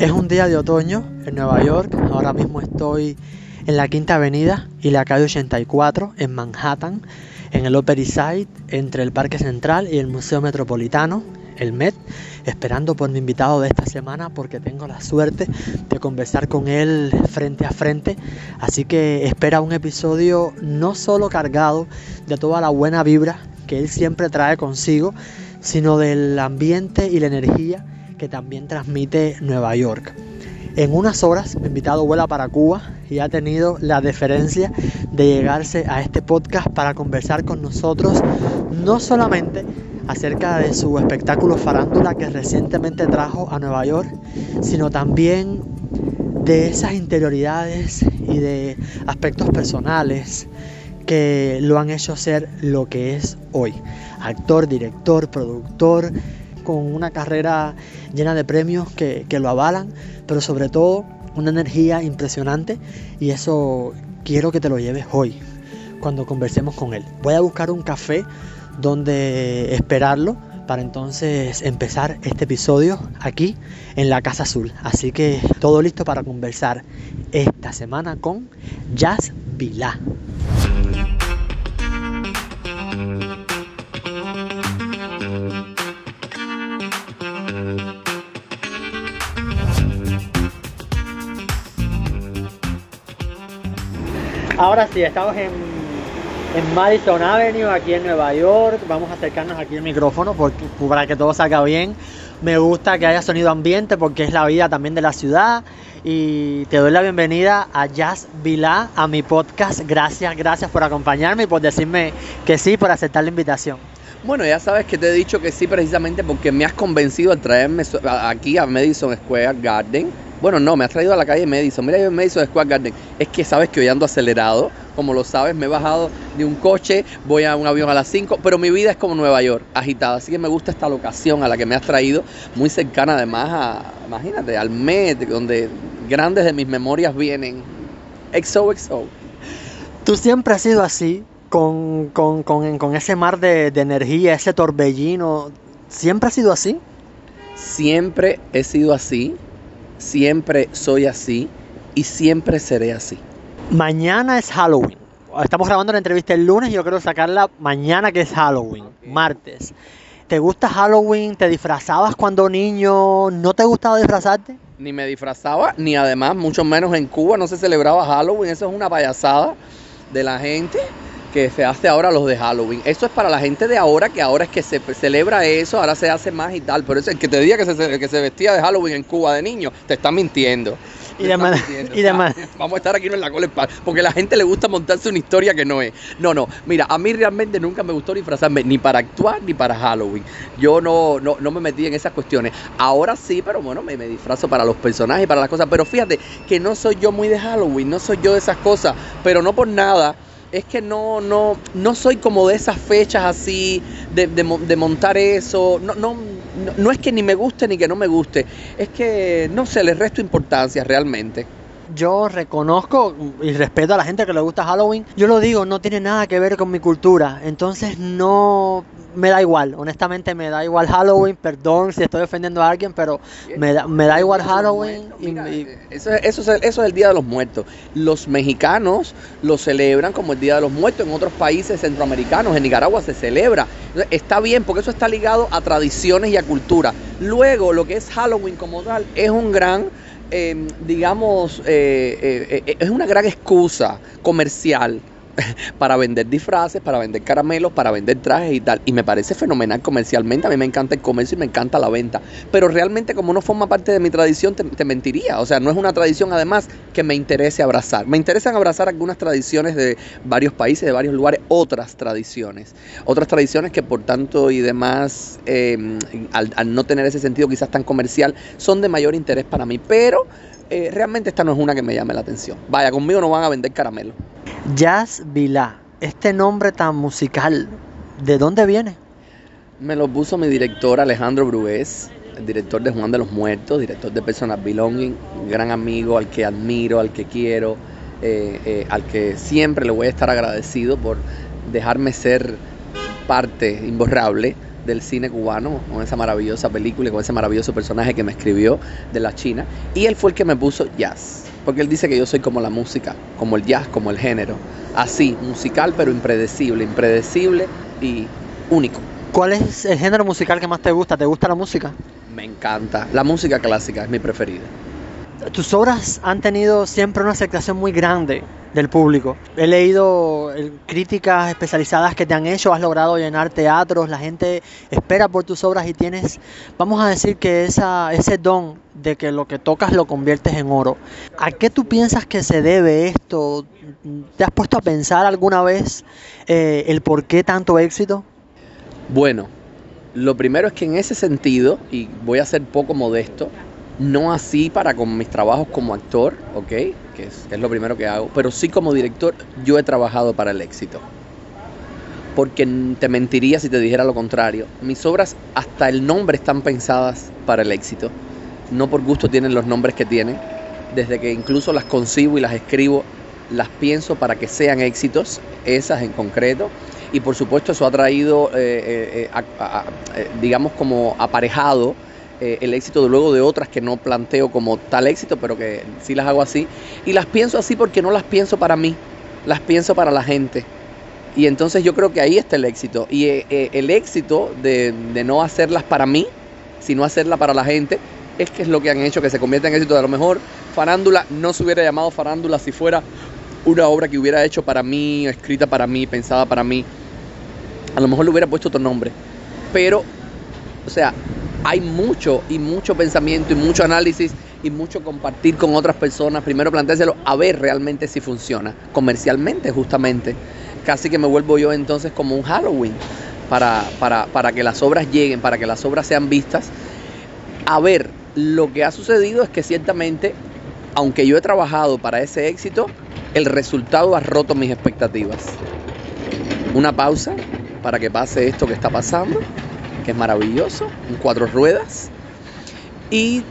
Es un día de otoño en Nueva York. Ahora mismo estoy en la Quinta Avenida y la calle 84 en Manhattan, en el Upper East Side, entre el Parque Central y el Museo Metropolitano, el Met, esperando por mi invitado de esta semana porque tengo la suerte de conversar con él frente a frente. Así que espera un episodio no solo cargado de toda la buena vibra que él siempre trae consigo, sino del ambiente y la energía que también transmite Nueva York. En unas horas mi invitado vuela para Cuba y ha tenido la deferencia de llegarse a este podcast para conversar con nosotros no solamente acerca de su espectáculo farándula que recientemente trajo a Nueva York, sino también de esas interioridades y de aspectos personales que lo han hecho ser lo que es hoy. Actor, director, productor, con una carrera llena de premios que, lo avalan, pero sobre todo una energía impresionante y eso quiero que te lo lleves hoy cuando conversemos con él. Voy a buscar un café donde esperarlo para entonces empezar este episodio aquí en la Casa Azul. Así que todo listo para conversar esta semana con Jazz Vilá. Ahora sí, estamos en, Madison Avenue, aquí en Nueva York. Vamos a acercarnos aquí al micrófono porque, para que todo salga bien. Me gusta que haya sonido ambiente porque es la vida también de la ciudad. Y te doy la bienvenida a Jazz Vilá, a mi podcast. Gracias, gracias por acompañarme y por decirme que sí, por aceptar la invitación. Bueno, ya sabes que te he dicho que sí precisamente porque me has convencido al traerme aquí a Madison Square Garden bueno, no, me has traído a la calle Madison. Mira, yo en Madison Square Garden. Es que sabes que hoy ando acelerado. Como lo sabes, me he bajado de un coche, voy a un avión a las 5, pero mi vida es como Nueva York, agitada. Así que me gusta esta locación a la que me has traído, muy cercana además a, imagínate, al Met, donde grandes de mis memorias vienen. XOXO. Tú siempre has sido así, con, con, con, con ese mar de, de energía, ese torbellino. ¿Siempre has sido así? Siempre he sido así siempre soy así y siempre seré así. Mañana es Halloween. Estamos grabando la entrevista el lunes y yo quiero sacarla mañana que es Halloween, martes. ¿Te gusta Halloween? ¿Te disfrazabas cuando niño? ¿No te gustaba disfrazarte? Ni me disfrazaba, ni además, mucho menos en Cuba no se celebraba Halloween. Eso es una payasada de la gente que se hace ahora los de Halloween. Eso es para la gente de ahora, que ahora es que se celebra eso, ahora se hace más y tal. Pero eso, el que te diga que se, que se vestía de Halloween en Cuba de niño, te está mintiendo. Y demás, y demás. Vamos a estar aquí en la cola porque a la gente le gusta montarse una historia que no es. No, no, mira, a mí realmente nunca me gustó disfrazarme ni para actuar ni para Halloween. Yo no, no, no me metí en esas cuestiones. Ahora sí, pero bueno, me, me disfrazo para los personajes y para las cosas. Pero fíjate que no soy yo muy de Halloween, no soy yo de esas cosas, pero no por nada es que no, no, no soy como de esas fechas así, de, de, montar eso. No, no, no, es que ni me guste ni que no me guste. Es que, no sé, les resto importancia realmente. Yo reconozco y respeto a la gente que le gusta Halloween. Yo lo digo, no tiene nada que ver con mi cultura. Entonces no, me da igual, honestamente me da igual Halloween, perdón si estoy ofendiendo a alguien, pero me da, me da igual Halloween. Eh, eso, eso, es, eso es el Día de los Muertos. Los mexicanos lo celebran como el Día de los Muertos, en otros países centroamericanos, en Nicaragua se celebra. Está bien, porque eso está ligado a tradiciones y a cultura. Luego, lo que es Halloween como tal es un gran... Eh, digamos, eh, es una gran excusa comercial para vender disfraces, para vender caramelos, para vender trajes y tal. Y me parece fenomenal comercialmente. A mí me encanta el comercio y me encanta la venta. Pero realmente como no forma parte de mi tradición, te, mentiría. O sea, no es una tradición además que me interese abrazar. Me interesan abrazar algunas tradiciones de varios países, de varios lugares, otras tradiciones. Otras tradiciones que por tanto y demás, em, al, al no tener ese sentido quizás tan comercial, son de mayor interés para mí. Pero eh, realmente esta no es una que me llame la atención. Vaya, conmigo no van a vender caramelo. Jazz Vila, este nombre tan musical, ¿de dónde viene? Me lo puso mi director Alejandro el director de Juan de los Muertos, director de Personal Belonging, un gran amigo al que admiro, al que quiero, eh, eh, al que siempre le voy a estar agradecido por dejarme ser parte imborrable del cine cubano, con esa maravillosa película y con ese maravilloso personaje que me escribió de la China. Y él fue el que me puso jazz, porque él dice que yo soy como la música, como el jazz, como el género. Así, musical pero impredecible, impredecible y único. ¿Cuál es el género musical que más te gusta? ¿Te gusta la música? Me encanta. La música clásica es mi preferida. Tus obras han tenido siempre una aceptación muy grande del público. He leído eh, críticas especializadas que te han hecho, has logrado llenar teatros, la gente espera por tus obras y tienes, vamos a decir que ese don de que lo que tocas lo conviertes en oro. ¿A qué tú piensas que se debe esto? ¿Te has puesto a pensar alguna vez eh, el por qué tanto éxito? Bueno, lo primero es que en ese sentido, y voy a ser poco modesto, no así para con mis trabajos como actor, ¿ok? Que es, lo primero que hago, pero sí como director, yo he trabajado para el éxito. Porque te mentiría si te dijera lo contrario. Mis obras, hasta el nombre, están pensadas para el éxito. No por gusto tienen los nombres que tienen. Desde que incluso las concibo y las escribo, las pienso para que sean éxitos, esas en concreto y por supuesto eso ha traído, eh, eh, eh, digamos, como aparejado el éxito luego de otras que no planteo como tal éxito, pero que sí las hago así. Y las pienso así porque no las pienso para mí, las pienso para la gente. Y entonces yo creo que ahí está el éxito. Y el éxito de, no hacerlas para mí, sino hacerlas para la gente, es que es lo que han hecho que se convierta en éxito. A lo mejor Farándula no se hubiera llamado Farándula si fuera una obra que hubiera hecho para mí, escrita para mí, pensada para mí a lo mejor le hubiera puesto otro nombre. Pero, o sea, hay mucho y mucho pensamiento y mucho análisis y mucho compartir con otras personas. Primero planteárselo a ver realmente si funciona. Comercialmente, justamente. Casi que me vuelvo yo entonces como un Halloween para, para, para que las obras lleguen, para que las obras sean vistas. A ver, lo que ha sucedido es que ciertamente, aunque yo he trabajado para ese éxito, el resultado ha roto mis expectativas. Una pausa para que pase esto que está pasando, es maravilloso, en cuatro ruedas. Y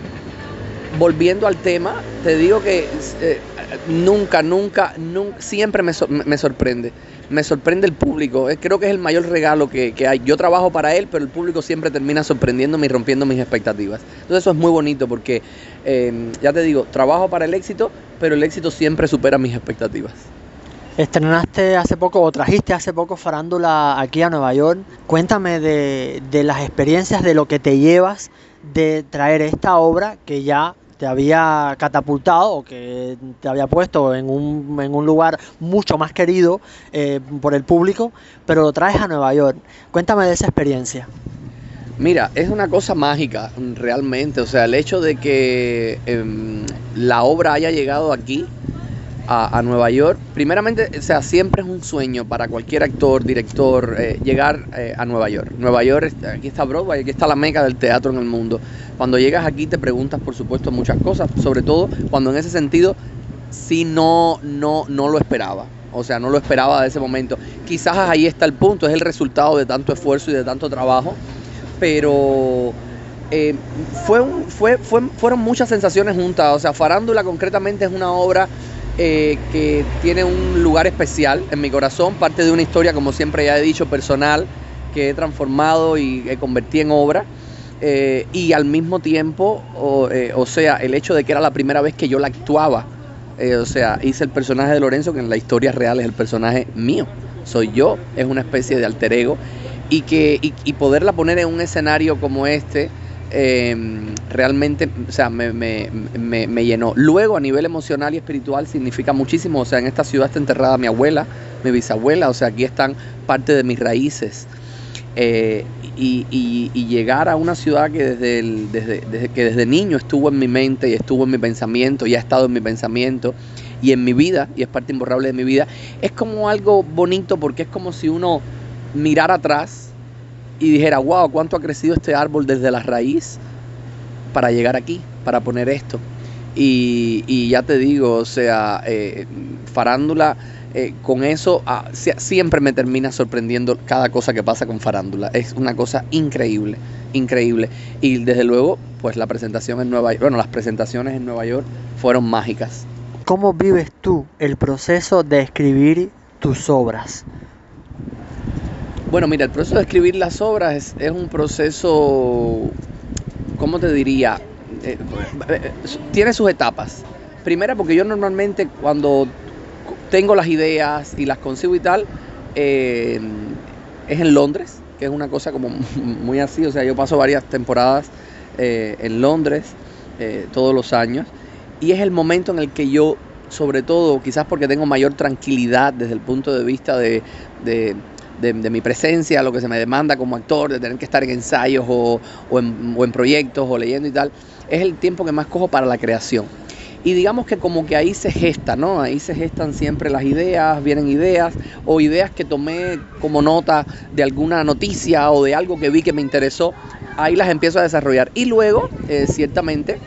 volviendo al tema, te digo que eh, nunca, nunca, nunca, siempre me, me, sorprende. Me sorprende el público. Eh, creo que es el mayor regalo que, que, hay. Yo trabajo para él, pero el público siempre termina sorprendiéndome y rompiendo mis expectativas. Entonces eso es muy bonito porque, eh, ya te digo, trabajo para el éxito, pero el éxito siempre supera mis expectativas. Estrenaste hace poco o trajiste hace poco farándula aquí a Nueva York. Cuéntame de, las experiencias, de lo que te llevas de traer esta obra que ya te había catapultado o que te había puesto en un, en un lugar mucho más querido eh, por el público, pero lo traes a Nueva York. Cuéntame de esa experiencia. Mira, es una cosa mágica realmente, o sea, el hecho de que eh, la obra haya llegado aquí a, Nueva York. Primeramente, o sea, siempre es un sueño para cualquier actor, director, eh, llegar eh, a Nueva York. Nueva York, aquí está Broadway, aquí está la meca del teatro en el mundo. Cuando llegas aquí te preguntas, por supuesto, muchas cosas, sobre todo cuando en ese sentido sí no, no, no lo esperaba. O sea, no lo esperaba de ese momento. Quizás ahí está el punto, es el resultado de tanto esfuerzo y de tanto trabajo, pero... Eh, fue un, fue, fue, fueron muchas sensaciones juntas. O sea, Farándula concretamente es una obra eh, que tiene un lugar especial en mi corazón, parte de una historia, como siempre ya he dicho, personal, que he transformado y he convertido en obra. Eh, y al mismo tiempo, eh, o, sea, el hecho de que era la primera vez que yo la actuaba, o sea, hice el personaje de Lorenzo, que en la historia real es el personaje mío, soy yo, es una especie de alter ego, y, que, y poderla poner en un escenario como este, Em, realmente, o sea, me, me, llenó. Luego, a nivel emocional y espiritual, significa muchísimo. O sea, en esta ciudad está enterrada mi abuela, mi bisabuela, o sea, aquí están parte de mis raíces. Eh, y, llegar a una ciudad que desde, desde, que desde niño estuvo en mi mente y estuvo en mi pensamiento y ha estado en mi pensamiento y en mi vida, y es parte imborrable de mi vida, es como algo bonito porque es como si uno mirara atrás y dijera, wow, cuánto ha crecido este árbol desde la raíz para llegar aquí, para poner esto. Y, ya te digo, o sea, eh, farándula, eh, con eso ah, siempre me termina sorprendiendo cada cosa que pasa con farándula. Es una cosa increíble, increíble. Y desde luego, pues la presentación en Nueva York, bueno, las presentaciones en Nueva York fueron mágicas. ¿Cómo vives tú el proceso de escribir tus obras? Bueno, mira, el proceso de escribir las obras es, un proceso, ¿cómo te diría? Eh, eh, tiene sus etapas. Primera, porque yo normalmente cuando tengo las ideas y las consigo y tal, eh, es en Londres, que es una cosa como muy así. O sea, yo paso varias temporadas en Londres todos los años. Y es el momento en el que yo, sobre todo, quizás porque tengo mayor tranquilidad desde el punto de vista de, mi presencia, lo que se me demanda como actor, de tener que estar en ensayos o, en, proyectos o leyendo y tal, es el tiempo que más cojo para la creación. Y digamos que como que ahí se gesta, ¿no? Ahí se gestan siempre las ideas, vienen ideas o ideas que tomé como nota de alguna noticia o de algo que vi que me interesó, ahí las empiezo a desarrollar. Y luego, eh, ciertamente,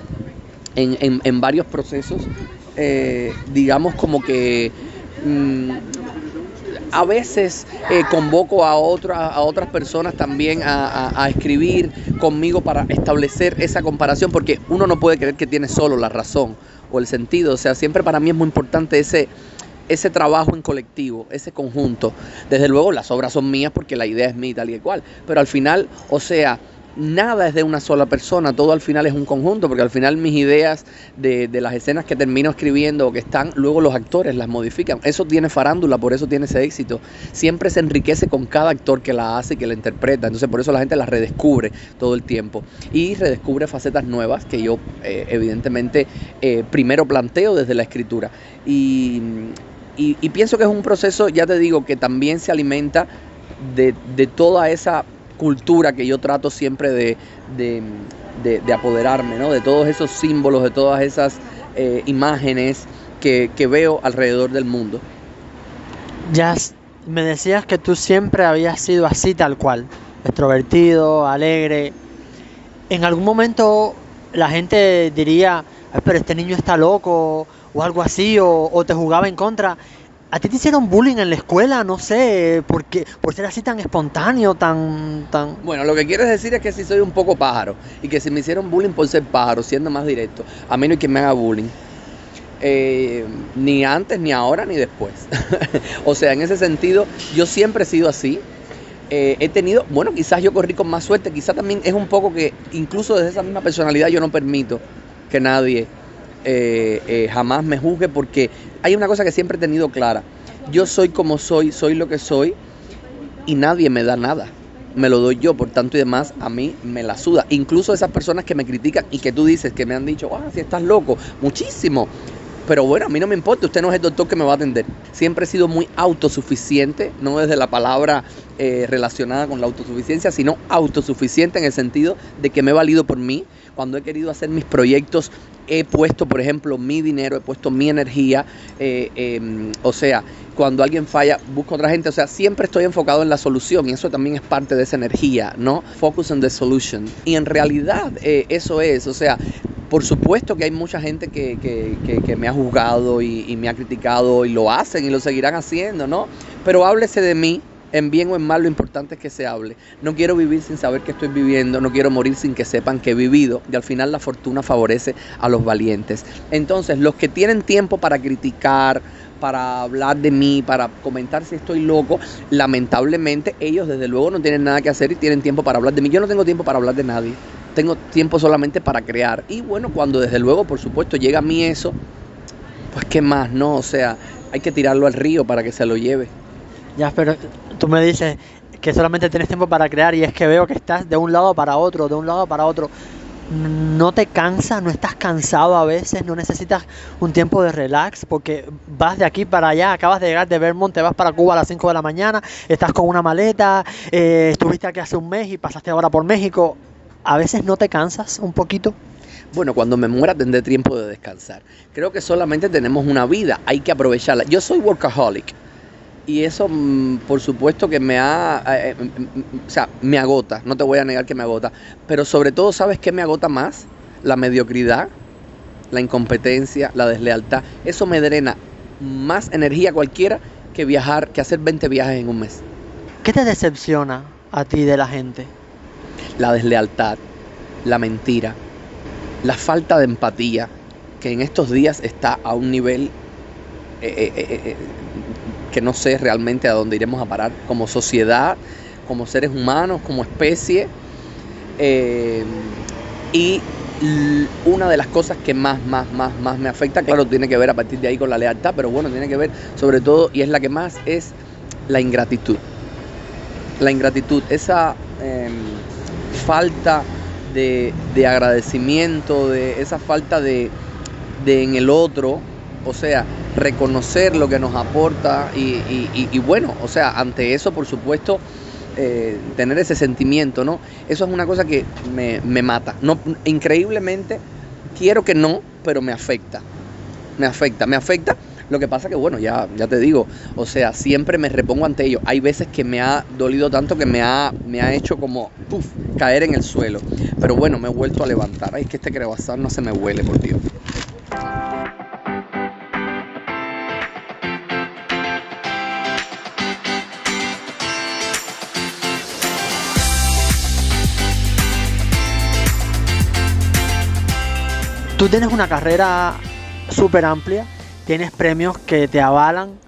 en, varios procesos, eh, digamos como que... Mm, a veces eh, convoco a, a otras personas también a, escribir conmigo para establecer esa comparación, porque uno no puede creer que tiene solo la razón o el sentido. O sea, siempre para mí es muy importante ese, ese trabajo en colectivo, ese conjunto. Desde luego las obras son mías porque la idea es mía tal y cual, pero al final, o sea, nada es de una sola persona, todo al final es un conjunto, porque al final mis ideas de, las escenas que termino escribiendo o que están, luego los actores las modifican. Eso tiene farándula, por eso tiene ese éxito. Siempre se enriquece con cada actor que la hace y que la interpreta. Entonces por eso la gente la redescubre todo el tiempo. Y redescubre facetas nuevas que yo eh, evidentemente eh, primero planteo desde la escritura. y pienso que es un proceso, ya te digo, que también se alimenta de, de, toda esa cultura que yo trato siempre de, de, apoderarme, ¿no? De todos esos símbolos, de todas esas eh, imágenes que, veo alrededor del mundo. Ya me decías que tú siempre habías sido así tal cual, extrovertido, alegre. En algún momento la gente diría, pero este niño está loco o algo así, o, o te jugaba en contra. ¿A ti te hicieron bullying en la escuela? No sé, ¿por, por ser así tan espontáneo, tan, tan... Bueno, lo que quieres decir es que si soy un poco pájaro y que si me hicieron bullying por ser pájaro, siendo más directo, a mí no hay quien me haga bullying. Eh, ni antes, ni ahora, ni después. o sea, en ese sentido, yo siempre he sido así. Eh, he tenido, bueno, quizás yo corrí con más suerte, quizás también es un poco que incluso desde esa misma personalidad yo no permito que nadie eh, jamás me juzgue porque hay una cosa que siempre he tenido clara. Yo soy como soy, soy lo que soy y nadie me da nada. Me lo doy yo, por tanto y demás, a mí me la suda. Incluso esas personas que me critican y que tú dices que me han dicho, ah, si estás loco, muchísimo. Pero bueno, a mí no me importa, usted no es el doctor que me va a atender. Siempre he sido muy autosuficiente, no desde la palabra eh, relacionada con la autosuficiencia, sino autosuficiente en el sentido de que me he valido por mí. Cuando he querido hacer mis proyectos he puesto, por ejemplo, mi dinero, he puesto mi energía, eh, em, o sea, cuando alguien falla, busco otra gente, o sea, siempre estoy enfocado en la solución y eso también es parte de esa energía, ¿no? Focus on the solution. Y en realidad eh, eso es, o sea, por supuesto que hay mucha gente que, que, me ha juzgado y, y me ha criticado y lo hacen y lo seguirán haciendo, ¿no? Pero háblese de mí, en bien o en mal, lo importante es que se hable. No quiero vivir sin saber que estoy viviendo, no quiero morir sin que sepan que he vivido y al final la fortuna favorece a los valientes. Entonces, los que tienen tiempo para criticar, para hablar de mí, para comentar si estoy loco, lamentablemente ellos desde luego no tienen nada que hacer y tienen tiempo para hablar de mí. Yo no tengo tiempo para hablar de nadie, tengo tiempo solamente para crear. Y bueno, cuando desde luego, por supuesto, llega a mí eso, pues qué más, ¿no? O sea, hay que tirarlo al río para que se lo lleve. Ya, pero tú me dices que solamente tienes tiempo para crear y es que veo que estás de un lado para otro, de un lado para otro. ¿No te cansa? ¿No estás cansado a veces? ¿No necesitas un tiempo de relax? Porque vas de aquí para allá, acabas de llegar de Vermont, te vas para Cuba a las 5 de la mañana, estás con una maleta, eh, estuviste aquí hace un mes y pasaste ahora por México. ¿A veces no te cansas un poquito? Bueno, cuando me muera tendré tiempo de descansar. Creo que solamente tenemos una vida, hay que aprovecharla. Yo soy workaholic y eso, mm, por supuesto que me ha, eh, eh, mm, mm, o sea, me agota, no te voy a negar que me agota, pero sobre todo, ¿sabes qué me agota más? La mediocridad, la incompetencia, la deslealtad. Eso me drena más energía cualquiera que viajar, que hacer 20 viajes en un mes. ¿Qué te decepciona a ti de la gente? La deslealtad, la mentira, la falta de empatía, que en estos días está a un nivel eh, que no sé realmente a dónde iremos a parar como sociedad, como seres humanos, como especie. Eh, y una de las cosas que más, más, más, más me afecta, claro, tiene que ver a partir de ahí con la lealtad, pero bueno, tiene que ver sobre todo, y es la que más, es la ingratitud. La ingratitud, esa em, falta de, agradecimiento, de esa falta de, de en el otro, o sea, reconocer lo que nos aporta y, bueno, o sea, ante eso, por supuesto, eh, tener ese sentimiento, ¿no? Eso es una cosa que me, me, mata. No, increíblemente, quiero que no, pero me afecta. Me afecta, me afecta. Lo que pasa que, bueno, ya, ya te digo, o sea, siempre me repongo ante ello. Hay veces que me ha dolido tanto que me ha, me ha hecho como, caer en el suelo. Pero bueno, me he vuelto a levantar. Ay, es que este crevasar no se me huele, por Dios. Tú tienes una carrera súper amplia, tienes premios que te avalan.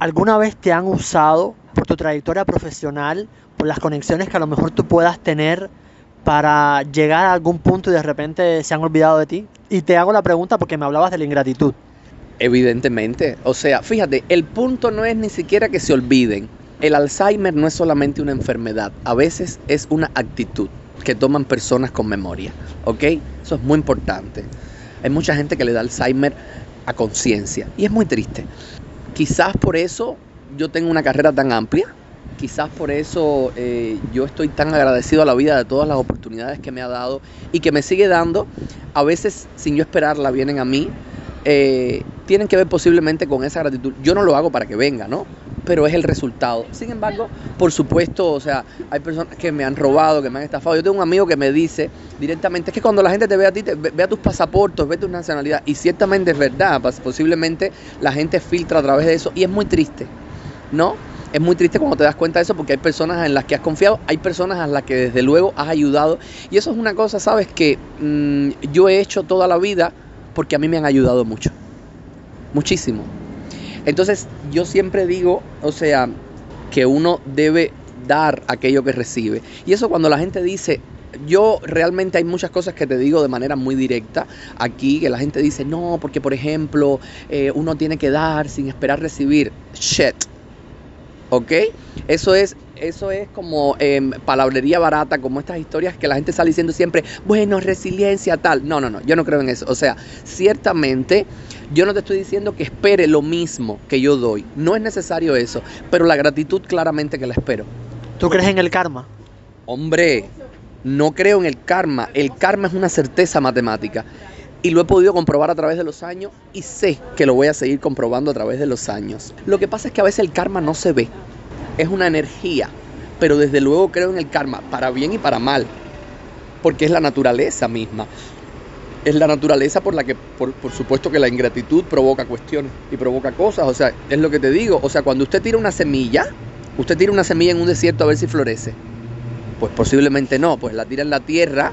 ¿Alguna vez te han usado por tu trayectoria profesional, por las conexiones que a lo mejor tú puedas tener para llegar a algún punto y de repente se han olvidado de ti? Y te hago la pregunta porque me hablabas de la ingratitud. Evidentemente. O sea, fíjate, el punto no es ni siquiera que se olviden. El Alzheimer no es solamente una enfermedad, a veces es una actitud que toman personas con memoria. ¿Ok? Eso es muy importante. Hay mucha gente que le da Alzheimer a conciencia y es muy triste. Quizás por eso yo tengo una carrera tan amplia, quizás por eso eh, yo estoy tan agradecido a la vida de todas las oportunidades que me ha dado y que me sigue dando, a veces sin yo esperarla vienen a mí, eh, tienen que ver posiblemente con esa gratitud. Yo no lo hago para que venga, ¿no? Pero es el resultado. Sin embargo, por supuesto, o sea, hay personas que me han robado, que me han estafado. Yo tengo un amigo que me dice directamente, es que cuando la gente te ve a ti, te, ve a tus pasaportes, ve tu nacionalidad, y ciertamente es verdad, posiblemente la gente filtra a través de eso, y es muy triste, ¿no? Es muy triste cuando te das cuenta de eso porque hay personas en las que has confiado, hay personas a las que desde luego has ayudado, y eso es una cosa, ¿sabes? Que mm, yo he hecho toda la vida porque a mí me han ayudado mucho, muchísimo. Entonces yo siempre digo, o sea, que uno debe dar aquello que recibe. Y eso cuando la gente dice, yo realmente hay muchas cosas que te digo de manera muy directa aquí, que la gente dice, no, porque por ejemplo eh, uno tiene que dar sin esperar recibir. Shit. ¿Ok? Eso es eso es como em, palabrería barata, como estas historias que la gente sale diciendo siempre, bueno, resiliencia, tal. No, no, no, yo no creo en eso. O sea, ciertamente yo no te estoy diciendo que espere lo mismo que yo doy. No es necesario eso, pero la gratitud claramente que la espero. ¿Tú crees en el karma? Hombre, no creo en el karma. El karma es una certeza matemática. Y lo he podido comprobar a través de los años y sé que lo voy a seguir comprobando a través de los años. Lo que pasa es que a veces el karma no se ve es una energía, pero desde luego creo en el karma, para bien y para mal, porque es la naturaleza misma. Es la naturaleza por la que, por, supuesto que la ingratitud provoca cuestiones y provoca cosas, o sea, es lo que te digo, o sea, cuando usted tira una semilla, usted tira una semilla en un desierto a ver si florece. Pues posiblemente no, pues la tira en la tierra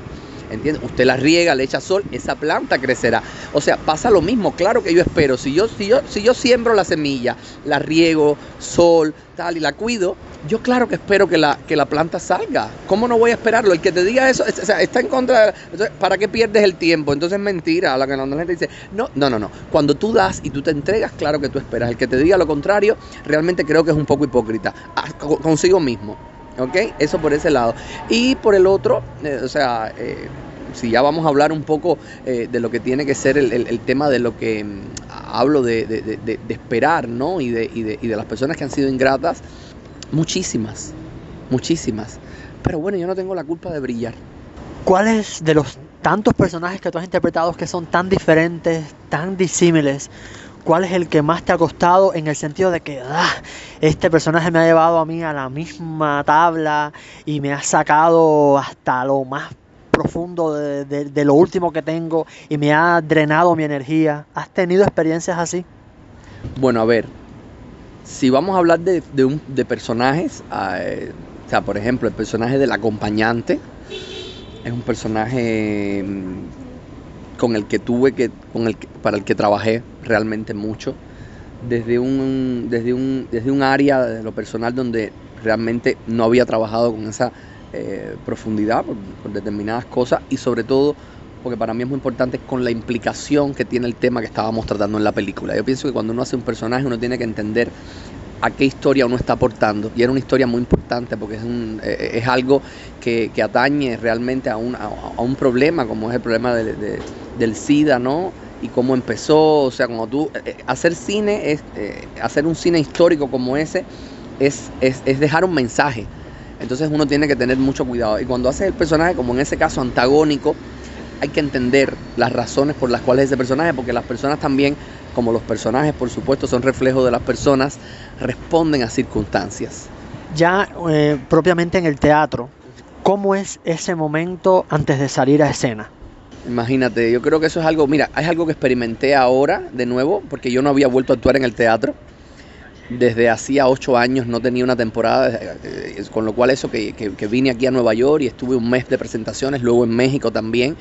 ¿Entiendes? Usted la riega, le echa sol, esa planta crecerá. O sea, pasa lo mismo, claro que yo espero. Si yo, si yo, si yo siembro la semilla, la riego, sol, tal, y la cuido, yo claro que espero que la, que la planta salga. ¿Cómo no voy a esperarlo? El que te diga eso, está en contra de... ¿Para qué pierdes el tiempo? Entonces es mentira. La que la gente dice, no, no, no, no. Cuando tú das y tú te entregas, claro que tú esperas. El que te diga lo contrario, realmente creo que es un poco hipócrita. Ah, consigo mismo. ¿Ok? Eso por ese lado. Y por el otro, eh, o sea, eh, si ya vamos a hablar un poco eh, de lo que tiene que ser el, tema de lo que mm, hablo de, esperar, ¿no? Y, y, y de las personas que han sido ingratas, muchísimas, muchísimas. Pero bueno, yo no tengo la culpa de brillar. ¿Cuáles de los tantos personajes que tú has interpretado que son tan diferentes, tan disímiles, ¿Cuál es el que más te ha costado en el sentido de que ah, este personaje me ha llevado a mí a la misma tabla y me ha sacado hasta lo más profundo de, lo último que tengo y me ha drenado mi energía? ¿Has tenido experiencias así? Bueno, a ver, si vamos a hablar de, de personajes, eh, o sea, por ejemplo, el personaje del acompañante es un personaje con el que tuve que, con el para el que trabajé realmente mucho, desde un, desde un, desde un área de lo personal donde realmente no había trabajado con esa eh, profundidad por, determinadas cosas y sobre todo porque para mí es muy importante con la implicación que tiene el tema que estábamos tratando en la película. Yo pienso que cuando uno hace un personaje uno tiene que entender a qué historia uno está aportando. Y era una historia muy importante porque es, un, eh, es algo que, atañe realmente a un, a, un, problema como es el problema del SIDA, ¿no? Y cómo empezó, o sea, como tú, eh, hacer cine, es, hacer un cine histórico como ese, es, es, es dejar un mensaje entonces uno tiene que tener mucho cuidado. Y cuando haces el personaje, como en ese caso antagónico, hay que entender las razones por las cuales ese personaje, porque las personas también, como los personajes por supuesto son reflejos de las personas, responden a circunstancias. Ya eh, propiamente en el teatro, ¿cómo es ese momento antes de salir a escena? Imagínate, yo creo que eso es algo, mira, es algo que experimenté ahora de nuevo, porque yo no había vuelto a actuar en el teatro desde hacía ocho años no tenía una temporada, eh, eh, con lo cual eso que, vine aquí a Nueva York y estuve un mes de presentaciones, luego en México también.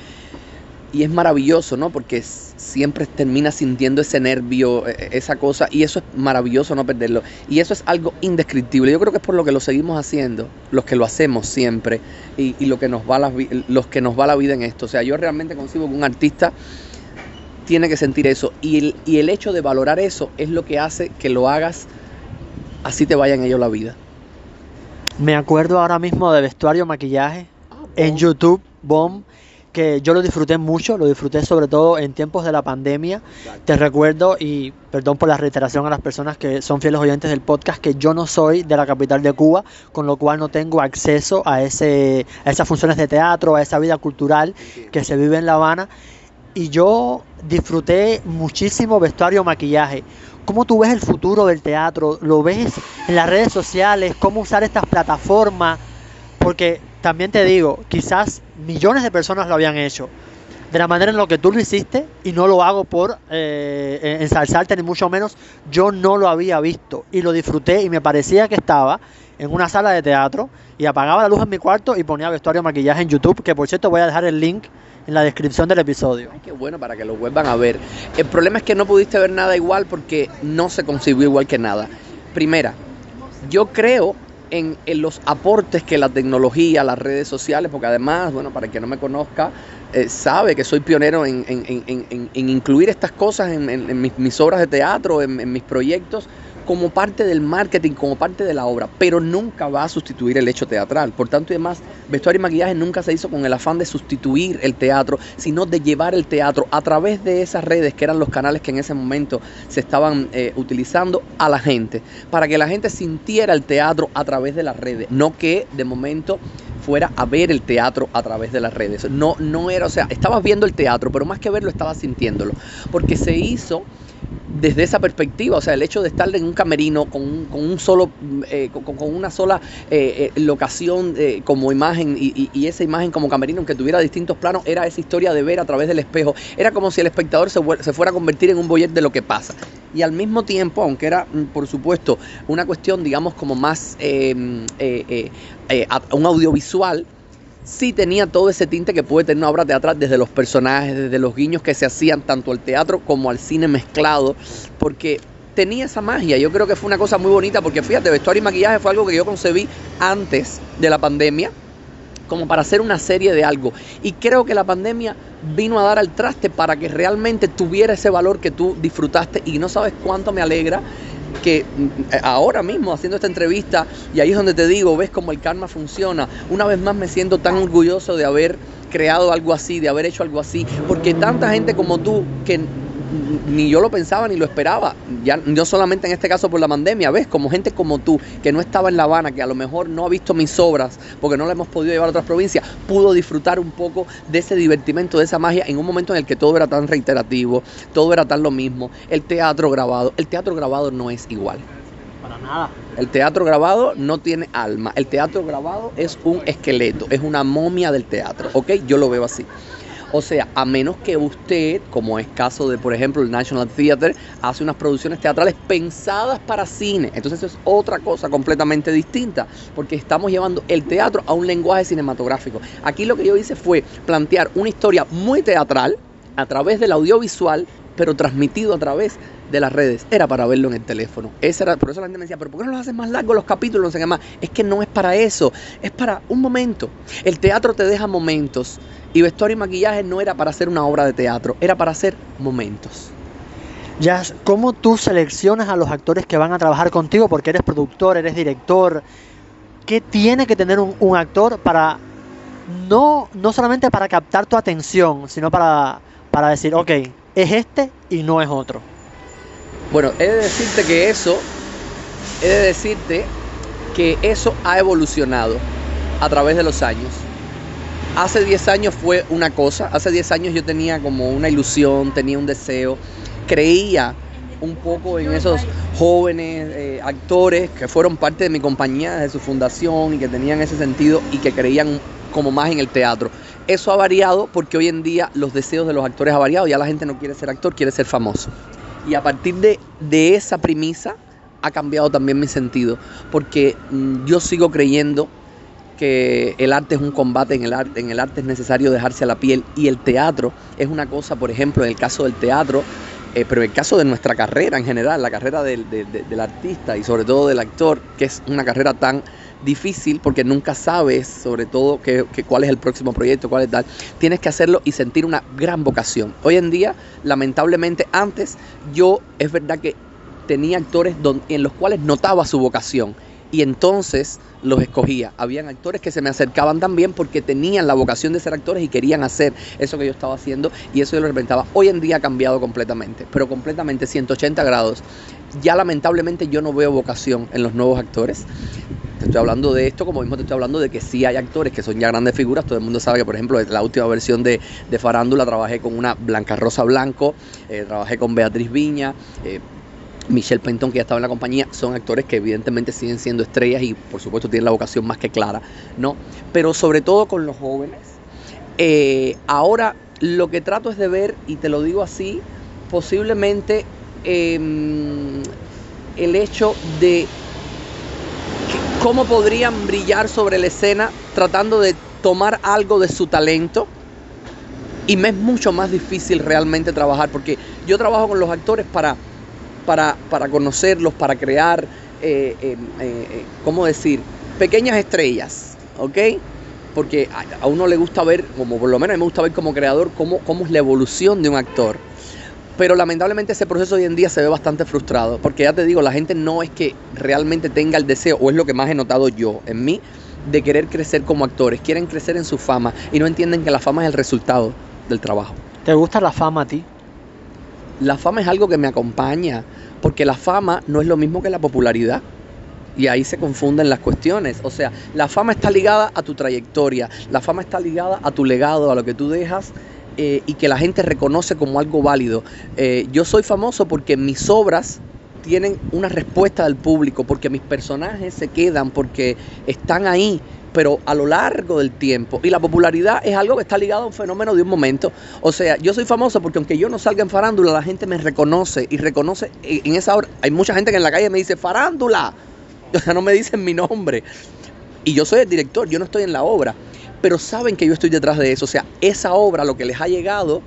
Y es maravilloso, ¿no? Porque siempre termina sintiendo ese nervio, e, e, esa cosa, y eso es maravilloso no perderlo. Y eso es algo indescriptible. Yo creo que es por lo que lo seguimos haciendo, los que lo hacemos siempre, y, lo que nos va la, los que nos va la vida en esto. O sea, yo realmente consigo que un artista tiene que sentir eso. Y el, y el hecho de valorar eso es lo que hace que lo hagas así te vaya en ello la vida. Me acuerdo ahora mismo de vestuario, maquillaje ah, en YouTube, Bomb, que yo lo disfruté mucho, lo disfruté sobre todo en tiempos de la pandemia. Te recuerdo, y perdón por la reiteración a las personas que son fieles oyentes del podcast, que yo no soy de la capital de Cuba, con lo cual no tengo acceso a, ese, a esas funciones de teatro, a esa vida cultural que se vive en La Habana. Y yo disfruté muchísimo vestuario, maquillaje. ¿Cómo tú ves el futuro del teatro? ¿Lo ves en las redes sociales? ¿Cómo usar estas plataformas? Porque también te digo, quizás millones de personas lo habían hecho de la manera en lo que tú lo hiciste y no lo hago por eh, ensalzarte ni mucho menos. Yo no lo había visto y lo disfruté y me parecía que estaba en una sala de teatro y apagaba la luz en mi cuarto y ponía vestuario maquillaje en YouTube, que por cierto voy a dejar el link en la descripción del episodio. Ay, qué bueno para que lo vuelvan a ver. El problema es que no pudiste ver nada igual porque no se concibió igual que nada. Primera, yo creo en, los aportes que la tecnología, las redes sociales, porque además, bueno, para quien no me conozca, eh, sabe que soy pionero en, incluir estas cosas en, mis, obras de teatro, en mis proyectos como parte del marketing, como parte de la obra, pero nunca va a sustituir el hecho teatral. Por tanto y demás, vestuario y maquillaje nunca se hizo con el afán de sustituir el teatro, sino de llevar el teatro a través de esas redes que eran los canales que en ese momento se estaban eh, utilizando a la gente, para que la gente sintiera el teatro a través de las redes, no que de momento fuera a ver el teatro a través de las redes. No, no era, o sea, estabas viendo el teatro, pero más que verlo, estabas sintiéndolo, porque se hizo desde esa perspectiva, o sea, el hecho de estar en un camerino con un, con un solo, eh, con, una sola eh, eh, locación como imagen y, esa imagen como camerino, aunque tuviera distintos planos, era esa historia de ver a través del espejo. Era como si el espectador se, se fuera a convertir en un boyet de lo que pasa. Y al mismo tiempo, aunque era, mm, por supuesto, una cuestión, digamos, como más un audiovisual, sí tenía todo ese tinte que puede tener una obra teatral desde los personajes, desde los guiños que se hacían tanto al teatro como al cine mezclado, porque tenía esa magia. Yo creo que fue una cosa muy bonita porque fíjate, vestuario y maquillaje fue algo que yo concebí antes de la pandemia como para hacer una serie de algo. Y creo que la pandemia vino a dar al traste para que realmente tuviera ese valor que tú disfrutaste y no sabes cuánto me alegra que mm, ahora mismo haciendo esta entrevista, y ahí es donde te digo, ves cómo el karma funciona, una vez más me siento tan orgulloso de haber creado algo así, de haber hecho algo así, porque tanta gente como tú que ni yo lo pensaba ni lo esperaba. Ya no solamente en este caso por la pandemia, ves, como gente como tú, que no estaba en La Habana, que a lo mejor no ha visto mis obras porque no la hemos podido llevar a otras provincias, pudo disfrutar un poco de ese divertimento, de esa magia, en un momento en el que todo era tan reiterativo, todo era tan lo mismo. El teatro grabado, el teatro grabado no es igual. Para nada. El teatro grabado no tiene alma. El teatro grabado es un esqueleto, es una momia del teatro, ¿ok? Yo lo veo así. O sea, a menos que usted, como es caso de, por ejemplo, el National Theatre, hace unas producciones teatrales pensadas para cine. Entonces eso es otra cosa completamente distinta, porque estamos llevando el teatro a un lenguaje cinematográfico. Aquí lo que yo hice fue plantear una historia muy teatral a través del audiovisual pero transmitido a través de las redes. Era para verlo en el teléfono. Esa era, por eso la gente me decía, pero ¿por qué no los haces más largos los capítulos? No sé qué más. Es que no es para eso, es para un momento. El teatro te deja momentos y vestuario y maquillaje no era para hacer una obra de teatro, era para hacer momentos. Jazz, ¿cómo tú seleccionas a los actores que van a trabajar contigo? Porque eres productor, eres director. ¿Qué tiene que tener un, un actor para, no, no solamente para captar tu atención, sino para, para decir, ok, es este y no es otro? Bueno, he de decirte que eso, he de decirte que eso ha evolucionado a través de los años. Hace 10 años fue una cosa, hace 10 años yo tenía como una ilusión, tenía un deseo, creía un poco en esos jóvenes eh, actores que fueron parte de mi compañía de su fundación y que tenían ese sentido y que creían como más en el teatro. Eso ha variado porque hoy en día los deseos de los actores ha variado, ya la gente no quiere ser actor, quiere ser famoso. Y a partir de, de esa premisa ha cambiado también mi sentido, porque mm, yo sigo creyendo que el arte es un combate, en el arte, en el arte es necesario dejarse a la piel y el teatro es una cosa, por ejemplo, en el caso del teatro, eh, pero en el caso de nuestra carrera en general, la carrera del, del- del- artista y sobre todo del actor, que es una carrera tan difícil porque nunca sabes sobre todo qué- cuál es el próximo proyecto, cuál es tal, tienes que hacerlo y sentir una gran vocación. Hoy en día, lamentablemente, antes yo es verdad que tenía actores en los cuales notaba su vocación y entonces los escogía. Habían actores que se me acercaban también porque tenían la vocación de ser actores y querían hacer eso que yo estaba haciendo y eso yo lo representaba. Hoy en día ha cambiado completamente, pero completamente 180 grados. Ya lamentablemente yo no veo vocación en los nuevos actores. Te estoy hablando de esto, como mismo te estoy hablando de que sí hay actores que son ya grandes figuras. Todo el mundo sabe que, por ejemplo, en la última versión de, de Farándula trabajé con una Blanca Rosa Blanco, eh, trabajé con Beatriz Viña, eh, Michelle Penton, que ya estaba en la compañía, son actores que evidentemente siguen siendo estrellas y por supuesto tienen la vocación más que clara, ¿no? Pero sobre todo con los jóvenes. eh, ahora lo que trato es de ver, y te lo digo así, posiblemente em, el hecho de cómo podrían brillar sobre la escena tratando de tomar algo de su talento. Y me es mucho más difícil realmente trabajar, porque yo trabajo con los actores para, para, para conocerlos, para crear, eh, eh, eh, ¿cómo decir? Pequeñas estrellas, ¿ok? Porque a, a uno le gusta ver, como por lo menos a mí me gusta ver como creador, cómo, cómo es la evolución de un actor. Pero lamentablemente ese proceso hoy en día se ve bastante frustrado, porque ya te digo, la gente no es que realmente tenga el deseo, o es lo que más he notado yo en mí, de querer crecer como actores, quieren crecer en su fama y no entienden que la fama es el resultado del trabajo. ¿Te gusta la fama a ti? La fama es algo que me acompaña, porque la fama no es lo mismo que la popularidad. Y ahí se confunden las cuestiones. O sea, la fama está ligada a tu trayectoria, la fama está ligada a tu legado, a lo que tú dejas eh, y que la gente reconoce como algo válido. Eh, yo soy famoso porque mis obras tienen una respuesta del público, porque mis personajes se quedan, porque están ahí, pero a lo largo del tiempo. Y la popularidad es algo que está ligado a un fenómeno de un momento. O sea, yo soy famoso porque aunque yo no salga en farándula, la gente me reconoce y reconoce en esa hora. Hay mucha gente que en la calle me dice, farándula. O sea, no me dicen mi nombre. Y yo soy el director, yo no estoy en la obra. Pero saben que yo estoy detrás de eso. O sea, esa obra, lo que les ha llegado,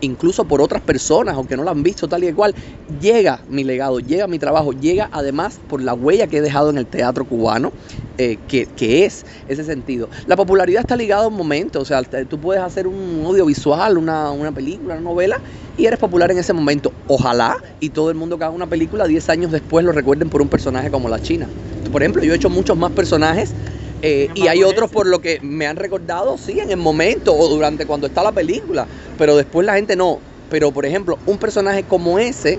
incluso por otras personas, aunque no la han visto tal y cual, llega mi legado, llega mi trabajo, llega además por la huella que he dejado en el teatro cubano, eh, que, que es ese sentido. La popularidad está ligada a un momento, o sea, tú puedes hacer un audiovisual, una, una película, una novela, y eres popular en ese momento. Ojalá y todo el mundo que haga una película 10 años después lo recuerden por un personaje como la China. Por ejemplo, yo he hecho muchos más personajes eh, y hay otros por lo que me han recordado, sí, en el momento o durante cuando está la película, pero después la gente no. Pero, por ejemplo, un personaje como ese,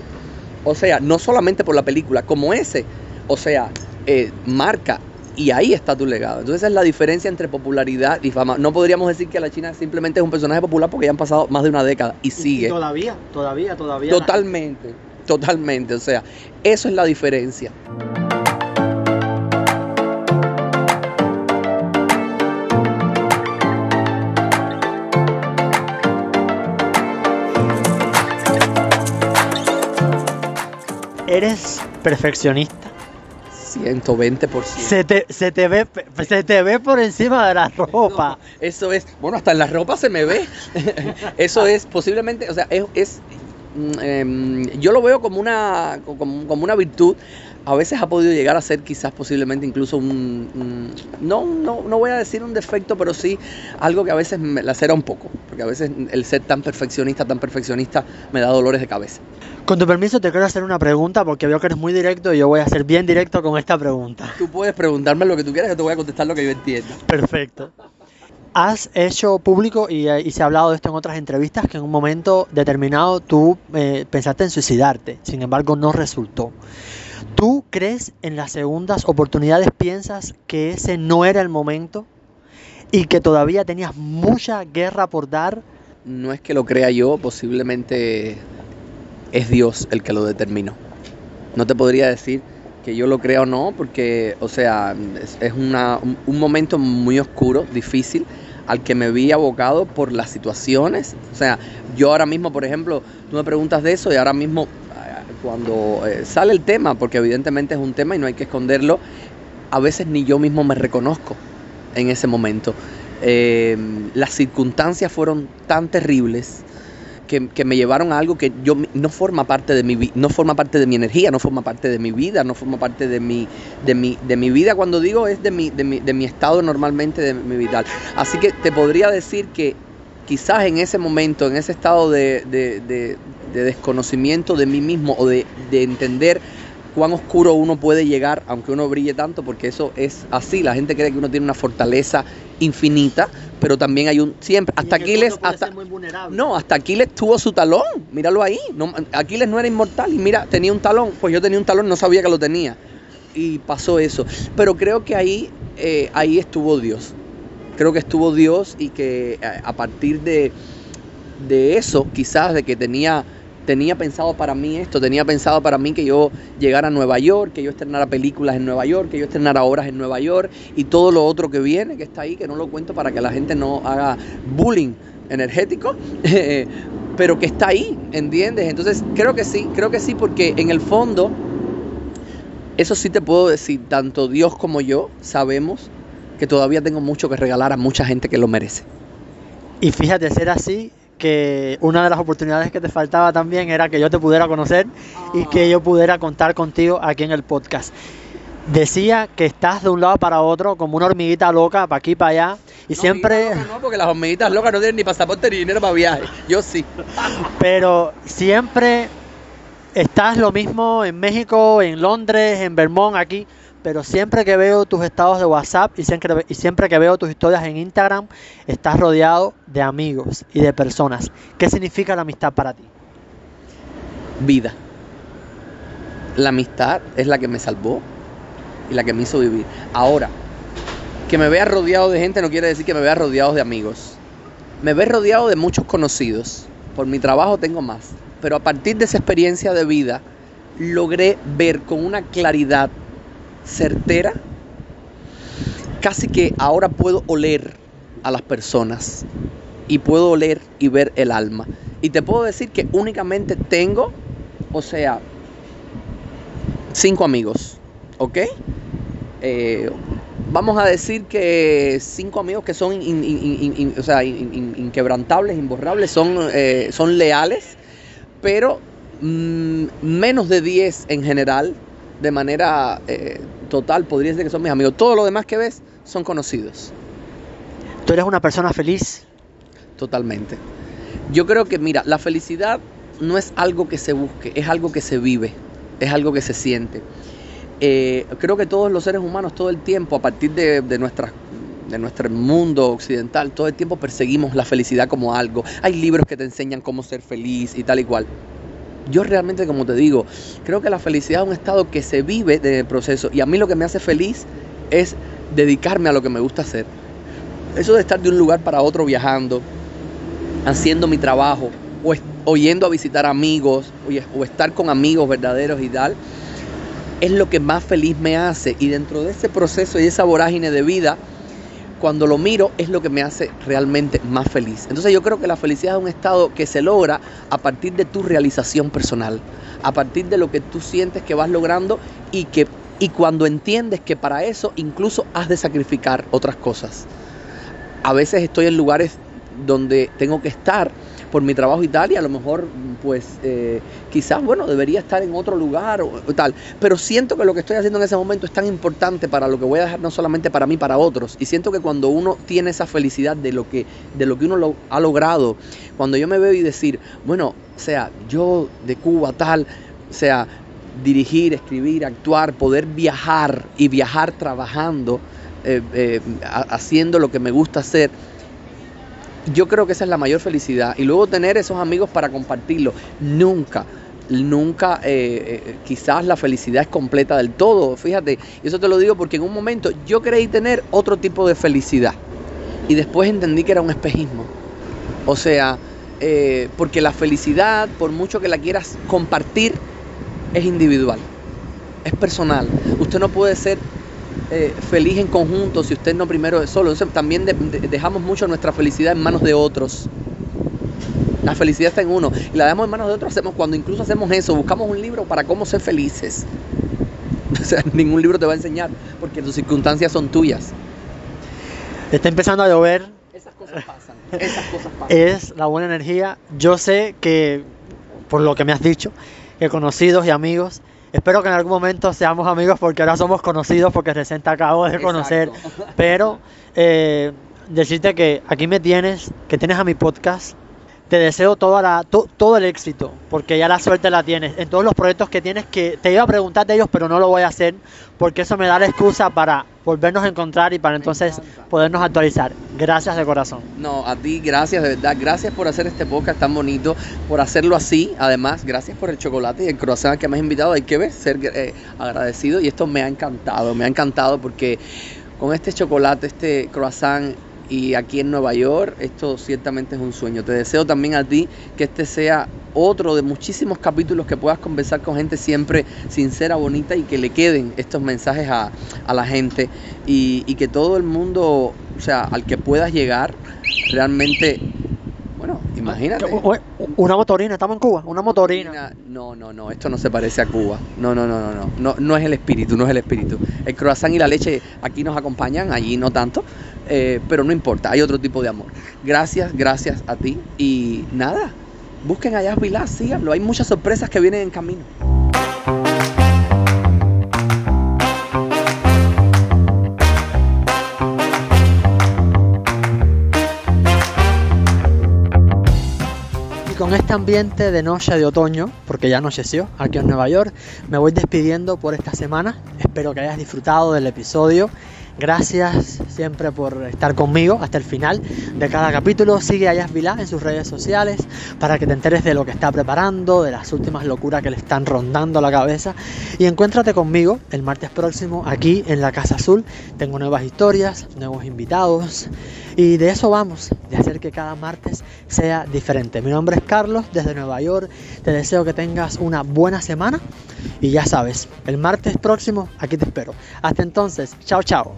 o sea, no solamente por la película, como ese, o sea, eh, marca y ahí está tu legado. Entonces esa es la diferencia entre popularidad y fama. No podríamos decir que la China simplemente es un personaje popular porque ya han pasado más de una década y sigue. todavía, todavía, todavía. Totalmente, totalmente. O sea, eso es la diferencia. Eres perfeccionista. 120%. Se te, se te ve, se te ve por encima de la ropa. Eso es, bueno, hasta en la ropa se me ve. Eso es posiblemente, o sea, es, es- mm, em, yo lo veo como una, como, como una virtud a veces ha podido llegar a ser quizás posiblemente incluso un, no, no, no voy a decir un defecto, pero sí algo que a veces me lacera un poco, porque a veces el ser tan perfeccionista, tan perfeccionista me da dolores de cabeza. Con tu permiso te quiero hacer una pregunta porque veo que eres muy directo y yo voy a ser bien directo con esta pregunta. Tú puedes preguntarme lo que tú quieras, yo te voy a contestar lo que yo entiendo. Perfecto. Has hecho público y, eh, se ha hablado de esto en otras entrevistas que en un momento determinado tú eh, pensaste en suicidarte, sin embargo no resultó. ¿Tú crees en las segundas oportunidades? ¿Piensas que ese no era el momento y que todavía tenías mucha guerra por dar? No es que lo crea yo, posiblemente es Dios el que lo determinó. No te podría decir que yo lo crea o no, porque, o sea, es, un, momento muy oscuro, difícil, al que me vi abocado por las situaciones. O sea, yo ahora mismo, por ejemplo, tú me preguntas de eso y ahora mismo cuando eh, sale el tema, porque evidentemente es un tema y no hay que esconderlo, a veces ni yo mismo me reconozco en ese momento. Eh, las circunstancias fueron tan terribles que, me llevaron a algo que yo no forma parte de mi no forma parte de mi energía, no forma parte de mi vida, no forma parte de mi, de mi, de mi vida. Cuando digo es de mi, de mi, de mi estado normalmente de mi vida. Así que te podría decir que quizás en ese momento, en ese estado de, de desconocimiento de mí mismo o de, entender cuán oscuro uno puede llegar, aunque uno brille tanto, porque eso es así. La gente cree que uno tiene una fortaleza infinita, pero también hay un siempre. Hasta Aquiles, hasta no, hasta Aquiles tuvo su talón. Míralo ahí. No, Aquiles no era inmortal y mira, tenía un talón. Pues yo tenía un talón, no sabía que lo tenía y pasó eso. Pero creo que ahí, eh, ahí estuvo Dios. Creo que estuvo Dios y que eh, a partir de, de eso, quizás de que tenía tenía pensado para mí esto, tenía pensado para mí que yo llegara a Nueva York, que yo estrenara películas en Nueva York, que yo estrenara obras en Nueva York y todo lo otro que viene, que está ahí, que no lo cuento para que la gente no haga bullying energético, pero que está ahí, ¿entiendes? Entonces creo que sí, creo que sí, porque en el fondo, eso sí te puedo decir, tanto Dios como yo sabemos que todavía tengo mucho que regalar a mucha gente que lo merece. Y fíjate, ser así que una de las oportunidades que te faltaba también era que yo te pudiera conocer y que yo pudiera contar contigo aquí en el podcast. Decía que estás de un lado para otro como una hormiguita loca, para aquí, para allá. Y siempre... no, porque las hormiguitas locas no tienen ni pasaporte ni dinero para viaje. Yo sí. Pero siempre estás lo mismo en México, en Londres, en Vermont, aquí pero siempre que veo tus estados de WhatsApp y siempre, que veo tus historias en Instagram, estás rodeado de amigos y de personas. ¿Qué significa la amistad para ti? Vida. La amistad es la que me salvó y la que me hizo vivir. Ahora, que me vea rodeado de gente no quiere decir que me vea rodeado de amigos. Me ve rodeado de muchos conocidos. Por mi trabajo tengo más. Pero a partir de esa experiencia de vida, logré ver con una claridad certera, casi que ahora puedo oler a las personas y puedo oler y ver el alma. Y te puedo decir que únicamente tengo, o sea, cinco amigos, ¿ok? Eh, vamos a decir que cinco amigos que son inquebrantables, imborrables, son, eh, son leales, pero mm, menos de diez en general de manera eh, total, podría decir que son mis amigos. Todo lo demás que ves son conocidos. ¿Tú eres una persona feliz? Totalmente. Yo creo que, mira, la felicidad no es algo que se busque, es algo que se vive, es algo que se siente. Eh, creo que todos los seres humanos todo el tiempo, a partir de, de, de nuestro mundo occidental, todo el tiempo perseguimos la felicidad como algo. Hay libros que te enseñan cómo ser feliz y tal y cual. Yo realmente, como te digo, creo que la felicidad es un estado que se vive en el proceso. Y a mí lo que me hace feliz es dedicarme a lo que me gusta hacer. Eso de estar de un lugar para otro viajando, haciendo mi trabajo, o, yendo a visitar amigos, o, estar con amigos verdaderos y tal, es lo que más feliz me hace. Y dentro de ese proceso y esa vorágine de vida, cuando lo miro es lo que me hace realmente más feliz. Entonces yo creo que la felicidad es un estado que se logra a partir de tu realización personal, a partir de lo que tú sientes que vas logrando y que y cuando entiendes que para eso incluso has de sacrificar otras cosas. A veces estoy en lugares donde tengo que estar por mi trabajo y tal, y a lo mejor, pues, eh, quizás, bueno, debería estar en otro lugar o, tal. Pero siento que lo que estoy haciendo en ese momento es tan importante para lo que voy a dejar, no solamente para mí, para otros. Y siento que cuando uno tiene esa felicidad de lo que, de lo que uno lo, ha logrado, cuando yo me veo y decir, bueno, o sea, yo de Cuba tal, o sea, dirigir, escribir, actuar, poder viajar y viajar trabajando, eh, eh, haciendo lo que me gusta hacer. Yo creo que esa es la mayor felicidad. Y luego tener esos amigos para compartirlo. Nunca, nunca, eh, quizás la felicidad es completa del todo. Fíjate, y eso te lo digo porque en un momento yo creí tener otro tipo de felicidad. Y después entendí que era un espejismo. O sea, porque la felicidad, por mucho que la quieras compartir, es individual, es personal. Usted no puede ser eh, feliz en conjunto si usted no primero es solo. Entonces también dejamos mucho nuestra felicidad en manos de otros. La felicidad está en uno y la dejamos en manos de otros. Hacemos cuando incluso hacemos eso, buscamos un libro para cómo ser felices. O sea, ningún libro te va a enseñar porque tus circunstancias son tuyas. Está empezando a llover. Esas cosas pasan. Esas cosas pasan. Es la buena energía. Yo sé que, por lo que me has dicho, que conocidos y amigos Espero que en algún momento seamos amigos porque ahora somos conocidos porque recién te acabo de conocer. Pero eh, decirte que aquí me tienes, que tienes a mi podcast. Te deseo toda la, todo el éxito porque ya la suerte la tienes en todos los proyectos que tienes que te iba a preguntar de ellos pero no lo voy a hacer porque eso me da la excusa para volvernos a encontrar y para entonces podernos actualizar. Gracias de corazón. No, a ti gracias, de verdad. Gracias por hacer este podcast tan bonito, por hacerlo así. Además, gracias por el chocolate y el croissant que me has invitado. Hay que ver, ser eh, agradecido. Y esto me ha encantado, me ha encantado porque con este chocolate, este croissant y aquí en Nueva York, esto ciertamente es un sueño. Te deseo también a ti que este sea otro de muchísimos capítulos que puedas conversar con gente siempre sincera, bonita y que le queden estos mensajes a, la gente y, y que todo el mundo, o sea, al que puedas llegar, realmente bueno, imagínate. Una motorina, estamos en Cuba, una motorina. No, no, no, esto no se parece a Cuba. No, no, no, no, no, no, no es el espíritu, no es el espíritu. El croissant y la leche aquí nos acompañan, allí no tanto, eh, pero no importa, hay otro tipo de amor. Gracias, gracias a ti y nada, busquen allá Vilá, síganlo, hay muchas sorpresas que vienen en camino. con este ambiente de noche de otoño, porque ya anocheció aquí en Nueva York, me voy despidiendo por esta semana. Espero que hayas disfrutado del episodio Gracias siempre por estar conmigo hasta el final de cada capítulo. Sigue a Yas Vilá en sus redes sociales para que te enteres de lo que está preparando, de las últimas locuras que le están rondando la cabeza. Y encuéntrate conmigo el martes próximo aquí en la Casa Azul. Tengo nuevas historias, nuevos invitados. Y de eso vamos, de hacer que cada martes sea diferente. Mi nombre es Carlos desde Nueva York. Te deseo que tengas una buena semana. Y ya sabes, el martes próximo aquí te espero. Hasta entonces, chao, chao.